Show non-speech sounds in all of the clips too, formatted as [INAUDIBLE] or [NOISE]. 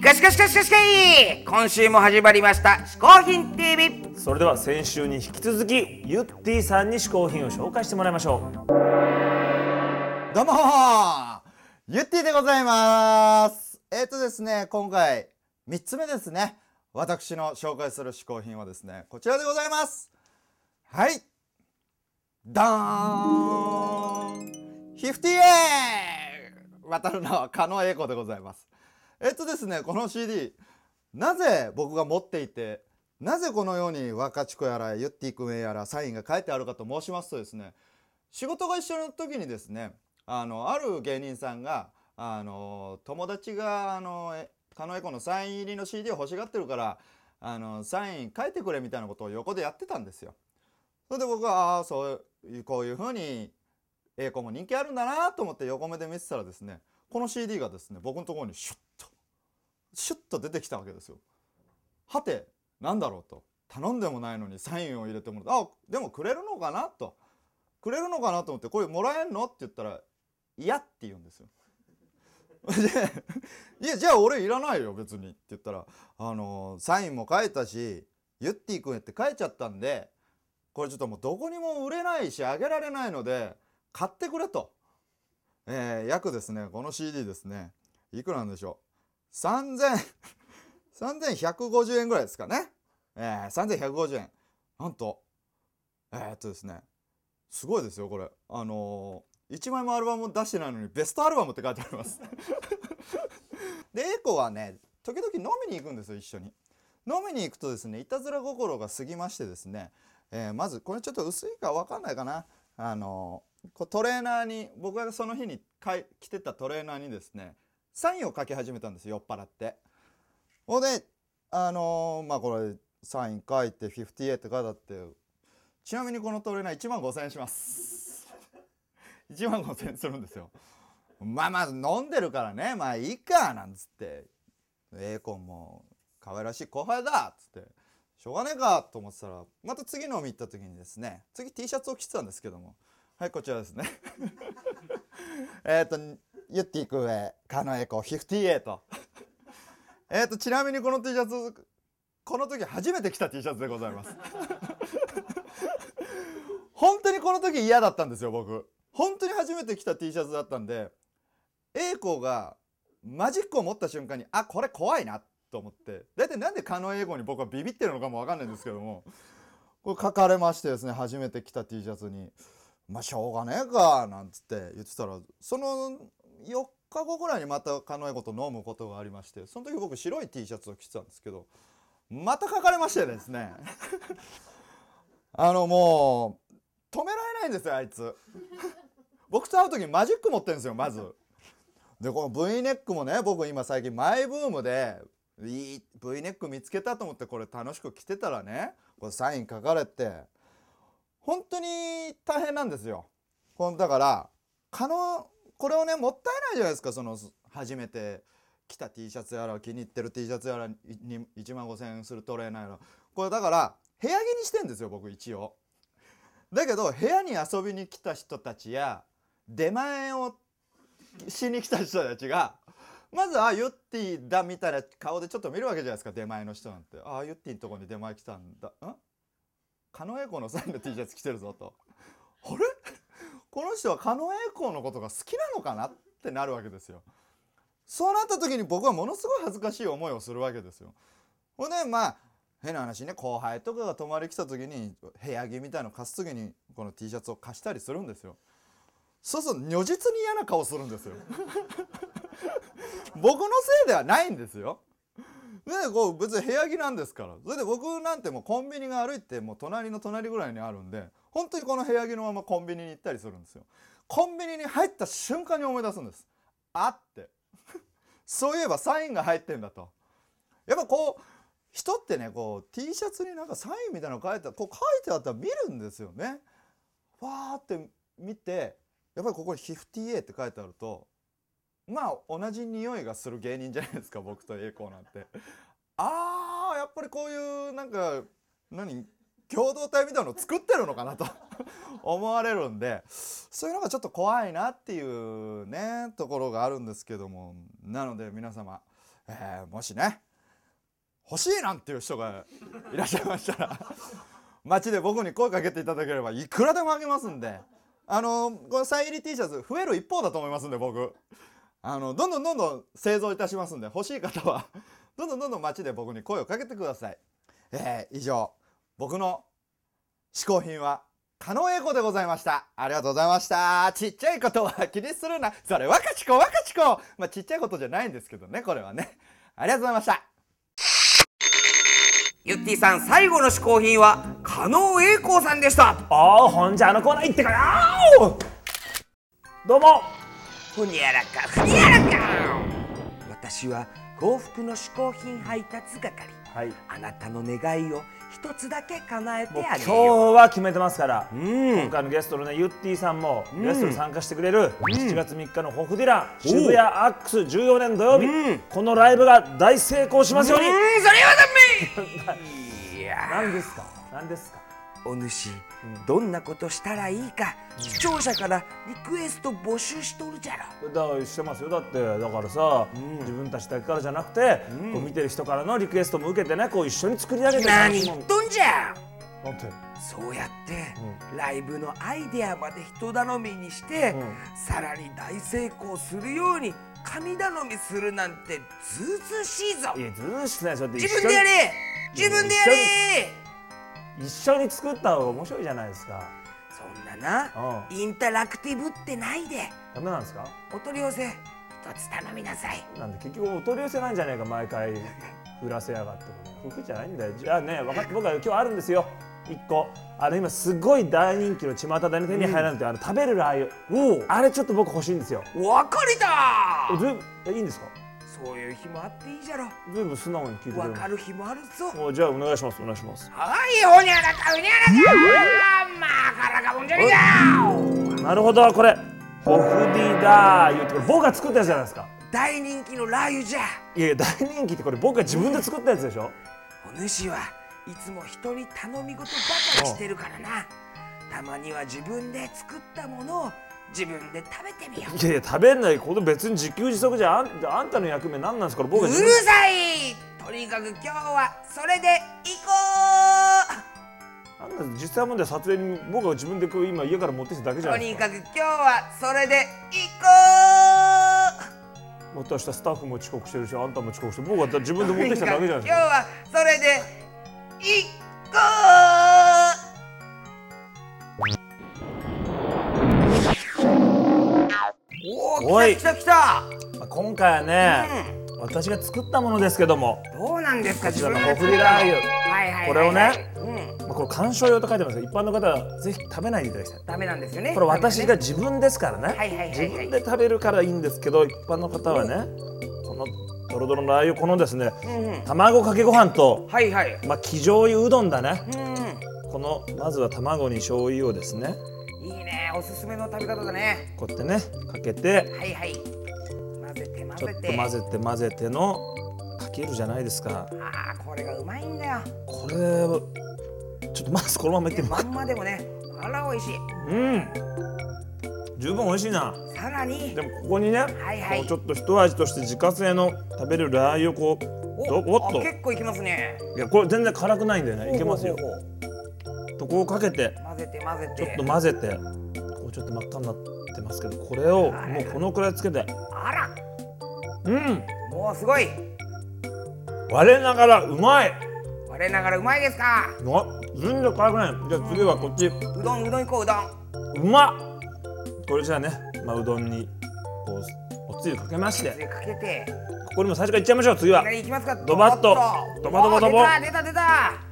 いかしかしかしかしかい今週も始まりました「嗜好品 TV」それでは先週に引き続きゆってぃさんに嗜好品を紹介してもらいましょうどうもゆってぃでございますえっ、とですね今回3つ目ですね私の紹介する嗜好品はですねこちらでございますはいダーンフィフティエ渡るのは狩野英孝でございますえっ、とですねこの CD なぜ僕が持っていてなぜこのように若智子やらゆってぃくんやらサインが書いてあるかと申しますとですね仕事が一緒の時にですねあのある芸人さんがあの友達があの狩野英孝のサイン入りの CD を欲しがってるからあのサイン書いてくれみたいなことを横でやってたんですよ。それで僕はああそういうこういうふうに英子も人気あるんだなと思って横目で見てたらですねこの CD がですね僕のところにシュッとシュッと出てきたわけですよ。はてなんだろうと頼んでもないのにサインを入れてもらってあでもくれるのかなとくれるのかなと思ってこれもらえんのって言ったら嫌って言うんですよ。[LAUGHS]「いやじゃあ俺いらないよ別に」って言ったら「あのサインも書いたしゆってぃくんって書いちゃったんでこれちょっともうどこにも売れないしあげられないので買ってくれと」えー、約ですねこの CD ですね。いくらなんでしょう？3000 3150 [LAUGHS] 円ぐらいですかね、えー、3150円。なんとえー、っとですねすごいですよこれ。あのー、1枚もアルバム出してないのにベストアルバムって書いてあります。[LAUGHS] で英子はね時々飲みに行くんですよ一緒に。飲みに行くとですねいたずら心が過ぎましてですね、えー、まずこれちょっと薄いか分かんないかな。あのー、こうトレーナーに僕がその日に着てたトレーナーにですねサインを書き始めたんです酔っ払って。ほんであのー、まあこれサイン書いて58って書いてあって。ちなみにこのトレーナー1万5000円します。[LAUGHS] 1万5000円するんですよ。まあまあ飲んでるからね。まあいいかなんつって。ええ子も可愛らしい後輩だっつって。しょうがねえかと思ってたらまた次飲み行った時にですね次 T シャツを着てたんですけども。はいこちらですね。[LAUGHS] えっとユッティク上カノエコ58 [LAUGHS] えっとちなみにこの T シャツこの時初めて着た T シャツでございます。[LAUGHS] 本当にこの時嫌だったんですよ僕。本当に初めて着た T シャツだったんで A 子がマジックを持った瞬間にあこれ怖いなと思って。大体なんで狩野英語に僕はビビってるのかも分かんないんですけどもこれ書かれましてですね初めて着た T シャツに「まあしょうがねえか」なんつって言ってたらその4日後ぐらいにまた狩野英語と飲むことがありましてその時僕白い T シャツを着てたんですけどまた書かれましてですねあのもう止められないんですよあいつ。僕と会う時にマジック持ってるんですよまず。でこの V ネックもね僕今最近マイブームでいい V ネック見つけたと思ってこれ楽しく着てたらねこれサイン書かれて本当に大変なんですよ。ほんだから可能これをねもったいないじゃないですかその初めて着た T シャツやら気に入ってる T シャツやら1万5,000円するトレーナーやら。これだから部屋着にしてんですよ僕一応。だけど部屋に遊びに来た人たちや出前をしに来た人たちがまずあユッティだみたいな顔でちょっと見るわけじゃないですか出前の人なんて。ああユッティのとこに出前来たんだ。ん？狩野英孝のサインの T シャツ着てるぞと。あれ？この人は狩野英孝のことが好きなのかな？ってなるわけですよ。そうなった時に僕はものすごい恥ずかしい思いをするわけですよ。ほんでまあ変な話ね後輩とかが泊まり来た時に部屋着みたいの貸す時にこの T シャツを貸したりするんですよ。そうそう如実に嫌な顔するんですよ。僕のせいではないんですよ。でこう別に部屋着なんですから。それで僕なんてもうコンビニが歩いてもう隣の隣ぐらいにあるんで本当にこの部屋着のままコンビニに行ったりするんですよ。コンビニに入った瞬間に思い出すんです。あって。[LAUGHS] そういえばサインが入ってんだと。やっぱこう人ってねこう T シャツになんかサインみたいなの書いてこう書いてあったら見るんですよね。わーって見てやっぱりここに「50A」って書いてあるとまあ同じ匂いがする芸人じゃないですか僕と栄光なんて。あーやっぱりこういうなんか何共同体みたいなの作ってるのかなと [LAUGHS] 思われるんでそういうのがちょっと怖いなっていうねところがあるんですけども。なので皆様、えーもしね欲しいなんていう人がいらっしゃいましたら [LAUGHS] 街で僕に声かけていただければいくらでもあげますんであのこのサイン入り T シャツ増える一方だと思いますんで僕。あのどんどんどんどん製造いたしますんで欲しい方は [LAUGHS] どんどんどんどん街で僕に声をかけてください、えー以上僕の嗜好品は狩野英孝でございました。ありがとうございました。ちっちゃいことは気にするな。それ若ち子若ち子。まあちっちゃいことじゃないんですけどねこれはね。ありがとうございました。ゆってぃさん最後の嗜好品は加納栄光さんでした。おーほんじゃあのコーナー行ってからあーどうも。ふにゃらかふにゃらか。私は幸福の嗜好品配達係。はい。あなたの願いを一つだけ叶えてもう今日あげよは決めてますから。ううん。今回のゲストのねゆってぃさんもん。ゲストに参加してくれる7月3日のホフディラン渋谷アックス14年土曜日。うん。このライブが大成功しますように。うんそれはダメ。[LAUGHS] 何ですか？何ですか？お主、どんなことしたらいいか視聴者からリクエスト募集しとるじゃろ。だからしてますよ。だってだからさ、自分たちだけからじゃなくて、こう見てる人からのリクエストも受けてねこう一緒に作り上げて何言っとんじゃなんて？そうやって、ライブのアイデアまで人頼みにして、うん。さらに大成功するように神頼みするなんてずうずうしいぞ。いやずうしてないそれ自分でやれ！自分でやれ一緒に作った方が面白いじゃないですか。そんなな、うインタラクティブってないで。ダメなんですか？お取り寄せ一つ頼みなさい。なんで結局お取り寄せなんじゃないか毎回。[LAUGHS] 振らせやがって服じゃないんだよ。じゃあね分かって僕は今日あるんですよ。一個。あの今すごい大人気の巷で、ね、手に入らん。て、あの食べるラー油。あれちょっと僕欲しいんですよ。わかりたずいいいんですか？そういう日もあっていいじゃろ。ずいぶん素直に聞いてわかる日もあるぞ。おじゃあお願いしますお願いします。はいほにゃらかふにゃらか。まあからかもんじゃねえかなるほどこれ。ホフディダー油ってこれ僕が作ったやつじゃないですか。大人気のラー油じゃ。いやいや大人気ってこれ僕が自分で作ったやつでしょ。お主はいつも人に頼み事ばかりしてるからな。たまには自分で作ったものを自分で食べてみよう。いやいや食べんないこの別に自給自足じゃんあんたの役目何なんですか？僕うるさい。とにかく今日はそれで行こなんだ実際問題撮影に僕が自分でこう今家から持ってきただけうじゃないですか。とにかく今日はそれで行こまた明日スタッフも遅刻してるしあんたも遅刻して僕は自分でう持ってきただけじゃないですか。今日はそれで行こうおおいお来た来た。今回はね、私が作ったものですけども。どうなんですかこちらのホフディラー油これをねうん。まあ、これ鑑賞用と書いてますが一般の方はぜひ食べないでいただきたい。ダメなんですよね。これ私が自分ですからね、はいはいはいはい。自分で食べるからいいんですけど一般の方はねこのドロドロのラー油このですねうんうん。卵かけご飯とはいはい。まあ生醤油うどんだね。うん。このまずは卵に醤油をですねねおすすめの食べ方だね。こうやってねかけてはいはい。混ぜて混ちょっとぜて混ぜて混ぜてのかけるじゃないですか。ああこれがうまいんだよ。これちょっとまずこのままいってみよまんまでもねあら美味しい。ううん。十分美味しいな。さらに。でもここにね、はいはい。こうちょっと一味として自家製の食べるラー油をこうどおっと。あ結構いきますね。いやこれ全然辛くないんだよね。いけますよ。ほうほうほこをかけて。混ぜて混ぜて。ちょっと混ぜて。こうちょっと真っ赤になってますけどこれをもうこのくらいつけて。あら。うん。もうすごい。我ながらうまい。我ながらうまいですか。あ全然辛くない。じゃあ次はこっち。うどんうどん行こううどん。うまっ。これじゃあね、まあ、うどんにこうおつゆかけまして。でかけて。ここにも最初からいっちゃいましょう。次は。行きますか。ドバッと。ドバドバドバ出た出た出た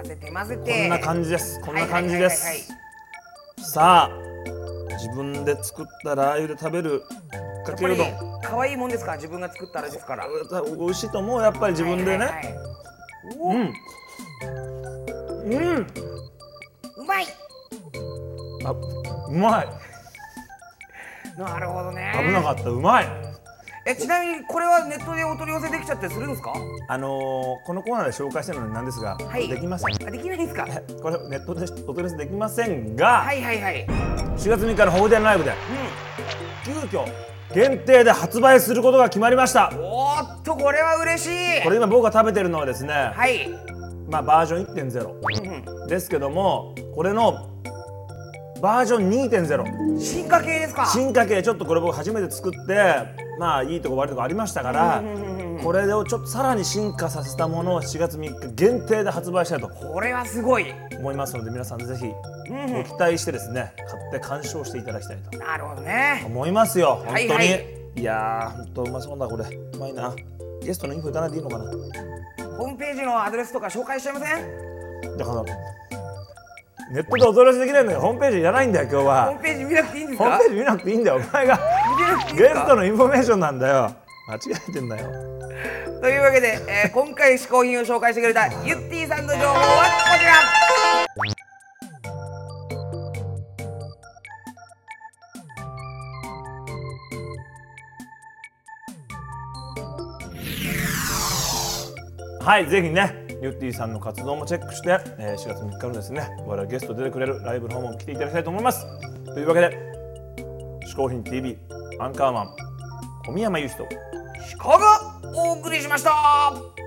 混ぜて混ぜて。こんな感じです。こんな感じです。さあ自分で作ったラー油で食べるかけうどん。可愛いもんですか自分が作ったあれですから。美味しいと思うやっぱり自分でね、はいはいはい。おうん。うん。うまい。あうまい。なるほどね。危なかった。うまいえちなみにこれはネットでお取り寄せできちゃってするんですか？あのー、このコーナーで紹介してるのなんですが、はい。できません？あできないんですか？これネットでお取り寄せできませんが、はいはいはい。4月3日のホールデンライブでう急遽限定で発売することが決まりました。おーっとこれは嬉しい。これ今僕が食べてるのはですね、はい。まあバージョン1.0ですけどもこれのバージョン2.0進化系ですか？進化系ちょっとこれ僕初めて作ってまあいいとこ悪いとこありましたからこれをちょっとさらに進化させたものを4月3日限定で発売したいとこれはすごい。思いますので皆さんぜひご期待してですね買って鑑賞していただきたいとなるほどね。思いますよ。本当に、はい。はいいやー本当うまそうだこれ。うまいな。ゲストのインフォいかないでいいのかな？ホームページのアドレスとか紹介しちゃいません？だからネットでお取り寄せできないのよ。ホームページいらないんだよ今日ホーはムページ見なくていいんですホームかページ見なくていいんだよお前がゲストのインフォメーションなんだよ。間違えてんだよ。というわけで、えー今回嗜好品を紹介してくれたゆってぃさんの情報はこちら。はいぜひねゆってぃさんの活動もチェックして、えー4月3日のですね我々ゲスト出てくれるライブの方も来ていただきたいと思います。というわけで「嗜好品 TV」アンカーマン小宮山雄飛とシカがお送りしました。